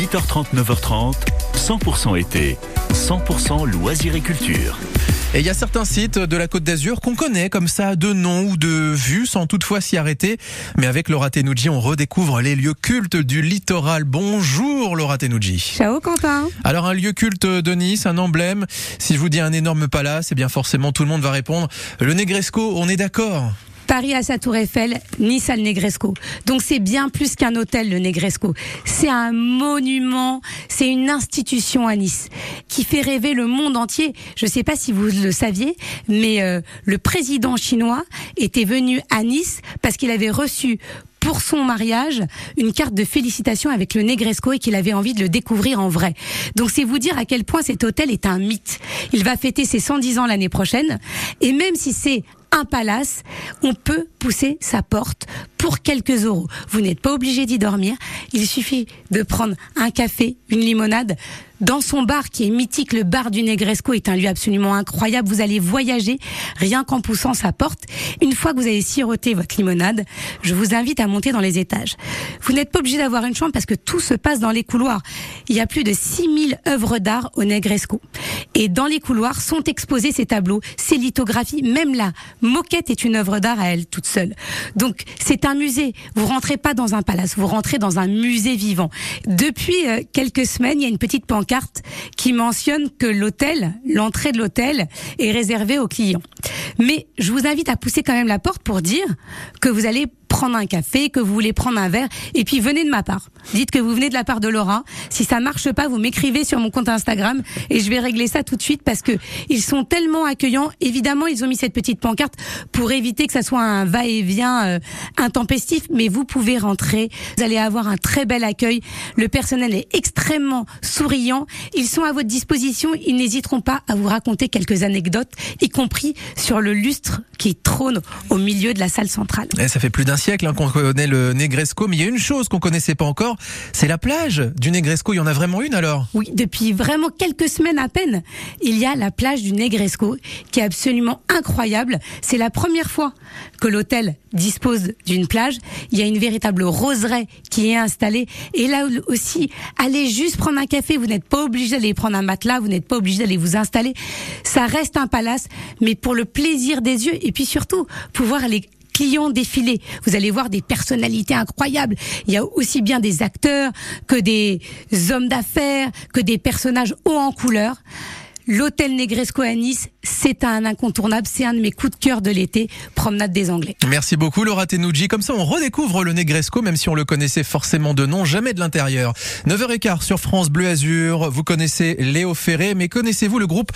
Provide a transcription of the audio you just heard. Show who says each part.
Speaker 1: 8h30, 9h30, 100% été, 100% loisirs et culture.
Speaker 2: Et il y a certains sites de la Côte d'Azur qu'on connaît comme ça de nom ou de vue sans toutefois s'y arrêter. Mais avec Laura Tenouji, on redécouvre les lieux cultes du littoral. Bonjour Laura Tenouji.
Speaker 3: Ciao Quentin.
Speaker 2: Alors un lieu culte de Nice, un emblème. Si je vous dis un énorme palace, eh bien forcément tout le monde va répondre le Negresco. On est d'accord
Speaker 3: Paris à sa tour Eiffel, Nice à le Negresco. Donc c'est bien plus qu'un hôtel le Negresco. C'est un monument, c'est une institution à Nice qui fait rêver le monde entier. Je ne sais pas si vous le saviez, mais euh, le président chinois était venu à Nice parce qu'il avait reçu pour son mariage une carte de félicitations avec le Negresco et qu'il avait envie de le découvrir en vrai. Donc c'est vous dire à quel point cet hôtel est un mythe. Il va fêter ses 110 ans l'année prochaine et même si c'est un palace, on peut pousser sa porte pour quelques euros. Vous n'êtes pas obligé d'y dormir. Il suffit de prendre un café, une limonade. Dans son bar qui est mythique, le bar du Negresco est un lieu absolument incroyable. Vous allez voyager rien qu'en poussant sa porte. Une fois que vous avez siroté votre limonade, je vous invite à monter dans les étages. Vous n'êtes pas obligé d'avoir une chambre parce que tout se passe dans les couloirs. Il y a plus de 6000 œuvres d'art au Negresco. Et dans les couloirs sont exposés ces tableaux, ces lithographies. Même la moquette est une œuvre d'art à elle Donc c'est un musée. Vous rentrez pas dans un palace, vous rentrez dans un musée vivant. Depuis euh, quelques semaines, il y a une petite pancarte qui mentionne que l'hôtel, l'entrée de l'hôtel est réservée aux clients. Mais je vous invite à pousser quand même la porte pour dire que vous allez prendre un café, que vous voulez prendre un verre, et puis venez de ma part. Dites que vous venez de la part de Laura. Si ça marche pas, vous m'écrivez sur mon compte Instagram et je vais régler ça tout de suite parce que ils sont tellement accueillants. Évidemment, ils ont mis cette petite pancarte pour éviter que ça soit un va-et-vient euh, intempestif, mais vous pouvez rentrer. Vous allez avoir un très bel accueil. Le personnel est extrêmement souriant. Ils sont à votre disposition. Ils n'hésiteront pas à vous raconter quelques anecdotes, y compris sur le lustre qui trône au milieu de la salle centrale.
Speaker 2: Et ça fait plus d'un hein, qu'on connaît le Negresco, mais il y a une chose qu'on connaissait pas encore, c'est la plage du Negresco. Il y en a vraiment une alors?
Speaker 3: Oui, depuis vraiment quelques semaines à peine, il y a la plage du Negresco qui est absolument incroyable. C'est la première fois que l'hôtel dispose d'une plage. Il y a une véritable roseraie qui est installée. Et là aussi, allez juste prendre un café. Vous n'êtes pas obligé d'aller prendre un matelas. Vous n'êtes pas obligé d'aller vous installer. Ça reste un palace, mais pour le plaisir des yeux et puis surtout pouvoir aller clients défiler. Vous allez voir des personnalités incroyables. Il y a aussi bien des acteurs que des hommes d'affaires, que des personnages hauts en couleur. L'hôtel Negresco à Nice, c'est un incontournable, c'est un de mes coups de cœur de l'été, promenade des Anglais.
Speaker 2: Merci beaucoup Laura Tenouji. Comme ça, on redécouvre le Negresco, même si on le connaissait forcément de nom, jamais de l'intérieur. 9h15 sur France Bleu Azur. Vous connaissez Léo Ferré, mais connaissez-vous le groupe